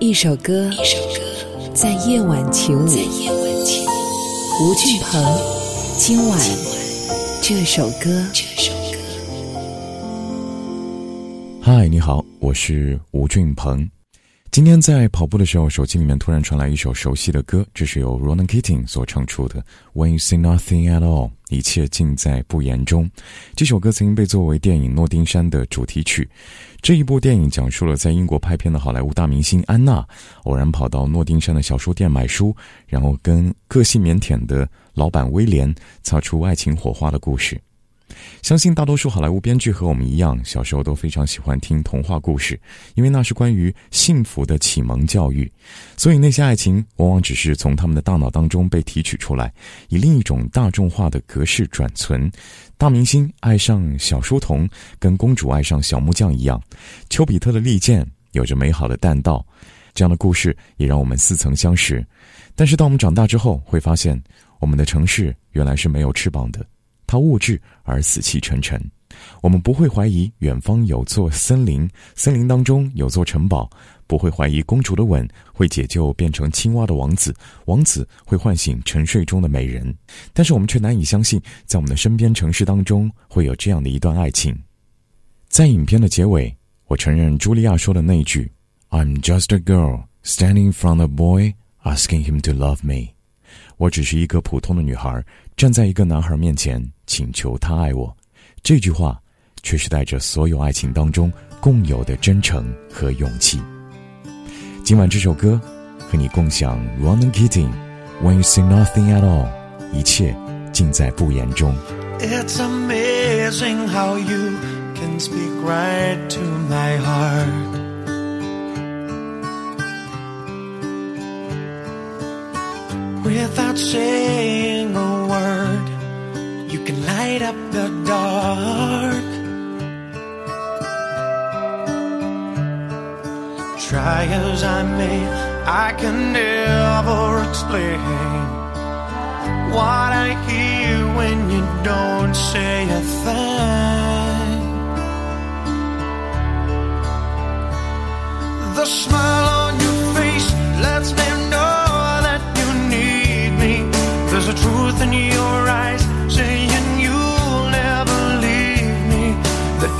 一首歌，一首歌，在夜晚起舞。在夜晚起舞。吴俊鹏，今晚这首歌。这首歌。嗨，你好，我是吴俊鹏。今天在跑步的时候，手机里面突然传来一首熟悉的歌，这是由 Ronan Keating 所唱出的《When You Say Nothing at All》，一切尽在不言中。这首歌曾经被作为电影《诺丁山》的主题曲。这一部电影讲述了在英国拍片的好莱坞大明星安娜，偶然跑到诺丁山的小书店买书，然后跟个性腼腆的老板威廉擦出爱情火花的故事。相信大多数好莱坞编剧和我们一样，小时候都非常喜欢听童话故事，因为那是关于幸福的启蒙教育。所以那些爱情往往只是从他们的大脑当中被提取出来，以另一种大众化的格式转存。大明星爱上小书童，跟公主爱上小木匠一样。丘比特的利剑有着美好的弹道，这样的故事也让我们似曾相识。但是当我们长大之后，会发现我们的城市原来是没有翅膀的。它物质而死气沉沉，我们不会怀疑远方有座森林，森林当中有座城堡；不会怀疑公主的吻会解救变成青蛙的王子，王子会唤醒沉睡中的美人。但是我们却难以相信，在我们的身边城市当中会有这样的一段爱情。在影片的结尾，我承认茱莉亚说的那一句：“I'm just a girl standing front of a boy, asking him to love me。”我只是一个普通的女孩，站在一个男孩面前。请求他爱我，这句话却是带着所有爱情当中共有的真诚和勇气。今晚这首歌和你共享 Ronan Keating When You Say Nothing at All，一切尽在不言中。It's amazing how you can speak right to my heart. Without saying can light up the dark. Try as I may, I can never explain what I hear when you don't say a thing. The smile on your face lets me know that you need me. There's a truth in your eyes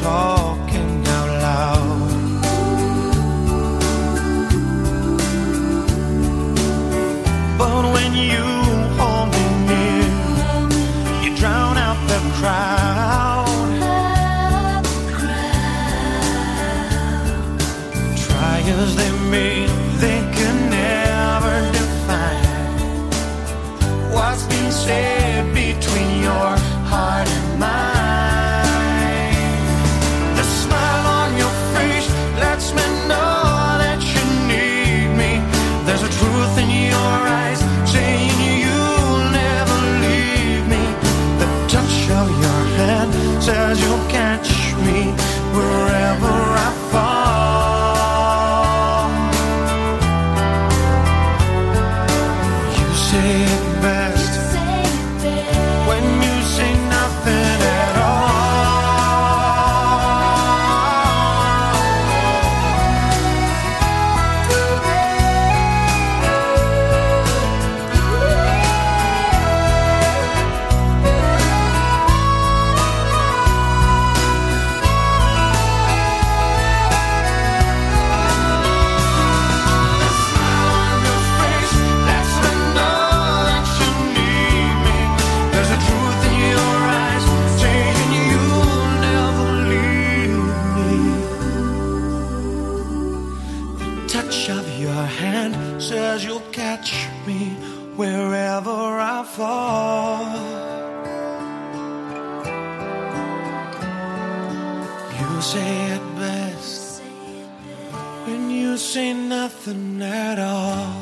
talk. Says you'll catch me wherever You say it best when you say nothing at all.